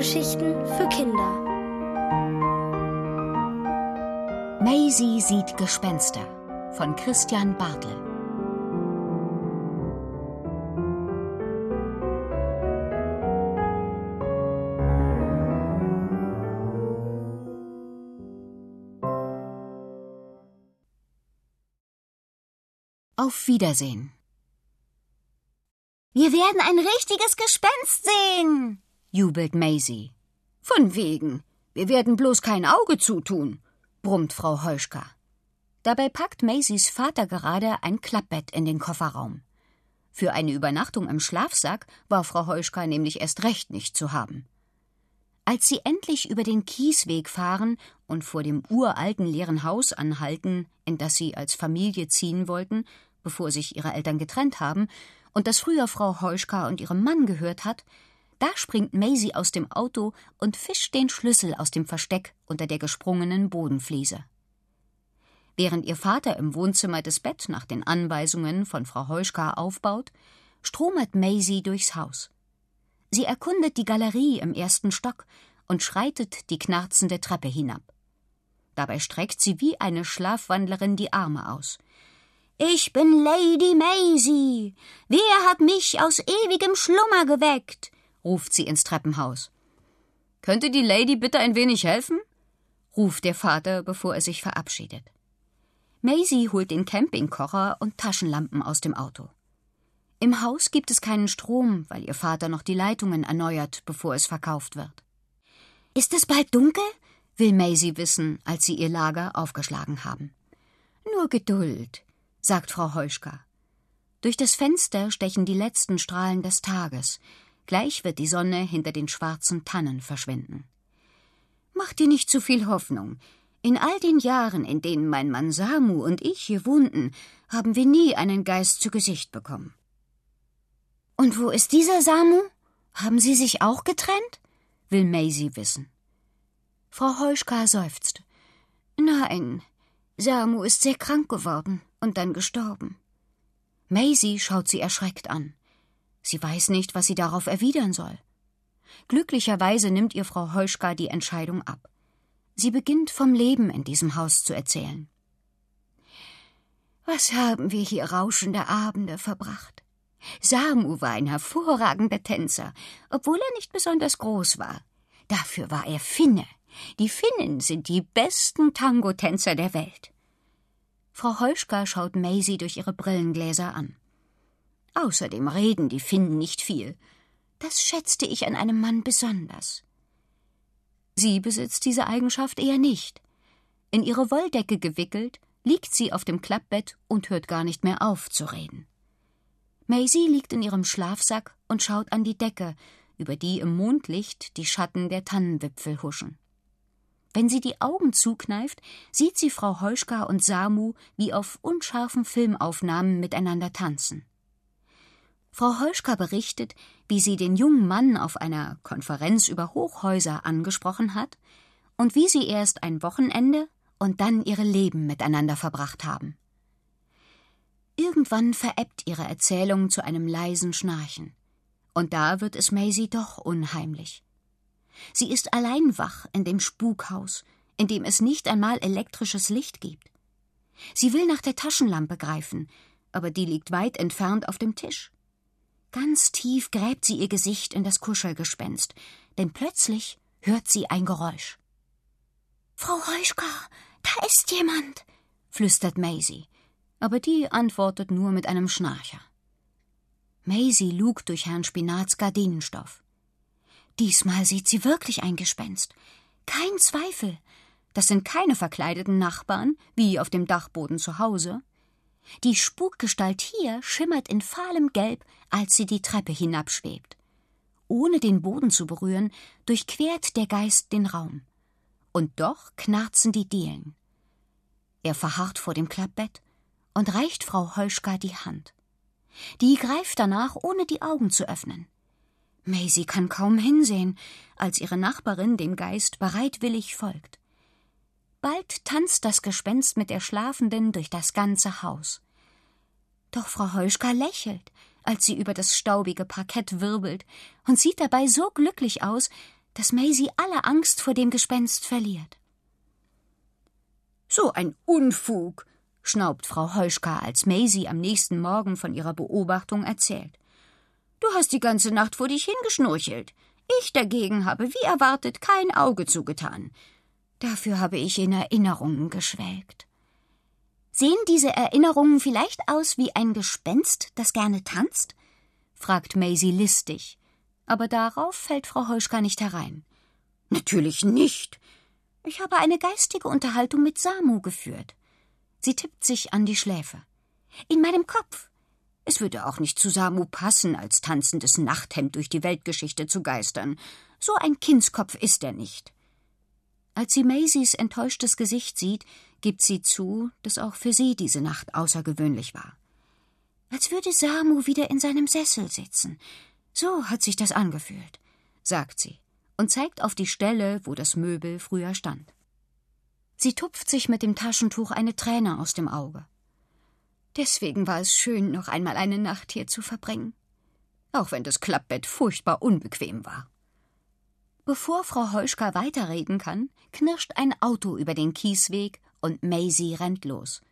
Hörgeschichten für Kinder. Maisie sieht Gespenster von Christian Bartel. Auf Wiedersehen. Wir werden ein richtiges Gespenst sehen, jubelt Maisie. Von wegen. Wir werden bloß kein Auge zutun, brummt Frau Heuschka. Dabei packt Maisies Vater gerade ein Klappbett in den Kofferraum. Für eine Übernachtung im Schlafsack war Frau Heuschka nämlich erst recht nicht zu haben. Als sie endlich über den Kiesweg fahren und vor dem uralten leeren Haus anhalten, in das sie als Familie ziehen wollten, bevor sich ihre Eltern getrennt haben, und das früher Frau Heuschka und ihrem Mann gehört hat, da springt Maisie aus dem Auto und fischt den Schlüssel aus dem Versteck unter der gesprungenen Bodenfliese. Während ihr Vater im Wohnzimmer das Bett nach den Anweisungen von Frau Heuschka aufbaut, stromert Maisie durchs Haus. Sie erkundet die Galerie im ersten Stock und schreitet die knarzende Treppe hinab. Dabei streckt sie wie eine Schlafwandlerin die Arme aus – ich bin Lady Maisie. Wer hat mich aus ewigem Schlummer geweckt? Ruft sie ins Treppenhaus. Könnte die Lady bitte ein wenig helfen? ruft der Vater, bevor er sich verabschiedet. Maisie holt den Campingkocher und Taschenlampen aus dem Auto. Im Haus gibt es keinen Strom, weil ihr Vater noch die Leitungen erneuert, bevor es verkauft wird. Ist es bald dunkel? will Maisie wissen, als sie ihr Lager aufgeschlagen haben. Nur Geduld sagt Frau Heuschka. Durch das Fenster stechen die letzten Strahlen des Tages. Gleich wird die Sonne hinter den schwarzen Tannen verschwinden. Mach dir nicht zu viel Hoffnung. In all den Jahren, in denen mein Mann Samu und ich hier wohnten, haben wir nie einen Geist zu Gesicht bekommen. Und wo ist dieser Samu? Haben Sie sich auch getrennt? will Maisie wissen. Frau Heuschka seufzt. Nein, Samu ist sehr krank geworden und dann gestorben. Maisie schaut sie erschreckt an. Sie weiß nicht, was sie darauf erwidern soll. Glücklicherweise nimmt ihr Frau Heuschka die Entscheidung ab. Sie beginnt vom Leben in diesem Haus zu erzählen. Was haben wir hier rauschende Abende verbracht? Samu war ein hervorragender Tänzer, obwohl er nicht besonders groß war. Dafür war er Finne. Die Finnen sind die besten Tango-Tänzer der Welt. Frau Heuschka schaut Maisie durch ihre Brillengläser an. Außerdem reden die Finnen nicht viel. Das schätzte ich an einem Mann besonders. Sie besitzt diese Eigenschaft eher nicht. In ihre Wolldecke gewickelt, liegt sie auf dem Klappbett und hört gar nicht mehr auf zu reden. Maisie liegt in ihrem Schlafsack und schaut an die Decke, über die im Mondlicht die Schatten der Tannenwipfel huschen. Wenn sie die Augen zukneift, sieht sie Frau Heuschka und Samu wie auf unscharfen Filmaufnahmen miteinander tanzen. Frau Heuschka berichtet, wie sie den jungen Mann auf einer Konferenz über Hochhäuser angesprochen hat und wie sie erst ein Wochenende und dann ihre Leben miteinander verbracht haben. Irgendwann verebbt ihre Erzählung zu einem leisen Schnarchen. Und da wird es Maisie doch unheimlich. Sie ist allein wach in dem Spukhaus, in dem es nicht einmal elektrisches Licht gibt. Sie will nach der Taschenlampe greifen, aber die liegt weit entfernt auf dem Tisch. Ganz tief gräbt sie ihr Gesicht in das Kuschelgespenst, denn plötzlich hört sie ein Geräusch. Frau Heuschka, da ist jemand, flüstert Maisie, aber die antwortet nur mit einem Schnarcher. Maisie lugt durch Herrn Spinats Gardinenstoff. Diesmal sieht sie wirklich ein Gespenst. Kein Zweifel. Das sind keine verkleideten Nachbarn, wie auf dem Dachboden zu Hause. Die Spukgestalt hier schimmert in fahlem Gelb, als sie die Treppe hinabschwebt. Ohne den Boden zu berühren, durchquert der Geist den Raum. Und doch knarzen die Dielen. Er verharrt vor dem Klappbett und reicht Frau Heuschka die Hand. Die greift danach, ohne die Augen zu öffnen. Maisie kann kaum hinsehen, als ihre Nachbarin dem Geist bereitwillig folgt. Bald tanzt das Gespenst mit der Schlafenden durch das ganze Haus. Doch Frau Heuschka lächelt, als sie über das staubige Parkett wirbelt und sieht dabei so glücklich aus, dass Maisie alle Angst vor dem Gespenst verliert. So ein Unfug, schnaubt Frau Heuschka, als Maisie am nächsten Morgen von ihrer Beobachtung erzählt. Du hast die ganze Nacht vor dich hingeschnurchelt. Ich dagegen habe, wie erwartet, kein Auge zugetan. Dafür habe ich in Erinnerungen geschwelgt. Sehen diese Erinnerungen vielleicht aus wie ein Gespenst, das gerne tanzt? fragt Maisie listig. Aber darauf fällt Frau Heuschka nicht herein. Natürlich nicht. Ich habe eine geistige Unterhaltung mit Samu geführt. Sie tippt sich an die Schläfe. In meinem Kopf. Es würde auch nicht zu Samu passen, als tanzendes Nachthemd durch die Weltgeschichte zu geistern. So ein Kindskopf ist er nicht. Als sie Maisies enttäuschtes Gesicht sieht, gibt sie zu, dass auch für sie diese Nacht außergewöhnlich war. Als würde Samu wieder in seinem Sessel sitzen. So hat sich das angefühlt, sagt sie und zeigt auf die Stelle, wo das Möbel früher stand. Sie tupft sich mit dem Taschentuch eine Träne aus dem Auge. Deswegen war es schön, noch einmal eine Nacht hier zu verbringen, auch wenn das Klappbett furchtbar unbequem war. Bevor Frau Heuschka weiterreden kann, knirscht ein Auto über den Kiesweg und Maisie rennt los.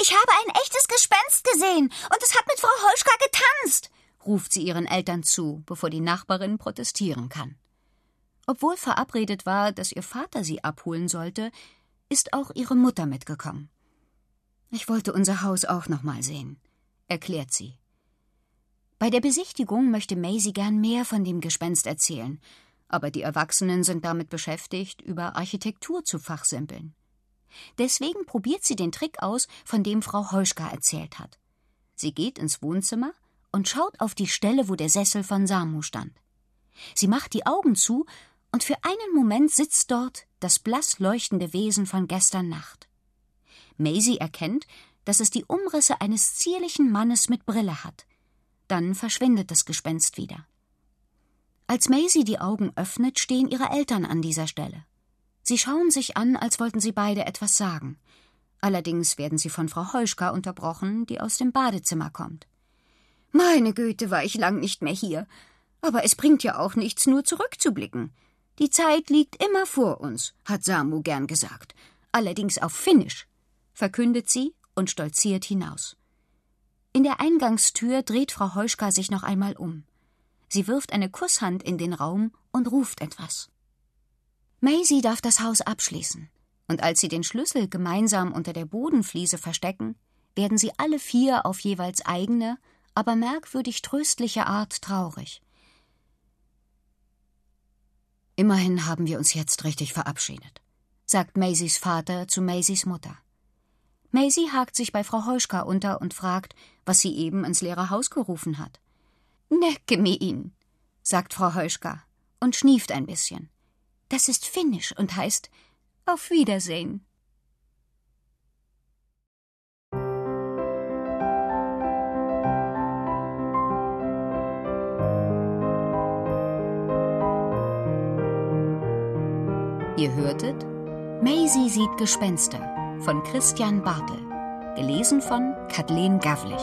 Ich habe ein echtes Gespenst gesehen und es hat mit Frau Heuschka getanzt, ruft sie ihren Eltern zu, bevor die Nachbarin protestieren kann. Obwohl verabredet war, dass ihr Vater sie abholen sollte, ist auch ihre Mutter mitgekommen. Ich wollte unser Haus auch noch mal sehen, erklärt sie. Bei der Besichtigung möchte Maisie gern mehr von dem Gespenst erzählen, aber die Erwachsenen sind damit beschäftigt, über Architektur zu fachsimpeln. Deswegen probiert sie den Trick aus, von dem Frau Heuschka erzählt hat. Sie geht ins Wohnzimmer und schaut auf die Stelle, wo der Sessel von Samu stand. Sie macht die Augen zu und für einen Moment sitzt dort das blass leuchtende Wesen von gestern Nacht. Maisie erkennt, dass es die Umrisse eines zierlichen Mannes mit Brille hat. Dann verschwindet das Gespenst wieder. Als Maisie die Augen öffnet, stehen ihre Eltern an dieser Stelle. Sie schauen sich an, als wollten sie beide etwas sagen. Allerdings werden sie von Frau Heuschka unterbrochen, die aus dem Badezimmer kommt. Meine Güte, war ich lang nicht mehr hier. Aber es bringt ja auch nichts, nur zurückzublicken. Die Zeit liegt immer vor uns, hat Samu gern gesagt. Allerdings auf Finnisch, verkündet sie und stolziert hinaus. In der Eingangstür dreht Frau Heuschka sich noch einmal um. Sie wirft eine Kusshand in den Raum und ruft etwas. Maisie darf das Haus abschließen, und als sie den Schlüssel gemeinsam unter der Bodenfliese verstecken, werden sie alle vier auf jeweils eigene, aber merkwürdig tröstliche Art traurig. Immerhin haben wir uns jetzt richtig verabschiedet, sagt Maisies Vater zu Maisies Mutter. Maisie hakt sich bei Frau Heuschka unter und fragt, was sie eben ins leere Haus gerufen hat. Necke mi ihn, sagt Frau Heuschka und schnieft ein bisschen. Das ist finnisch und heißt Auf Wiedersehen. Ihr hörtet Maisie sieht Gespenster von Christian Bartel, gelesen von Kathleen Gavlich.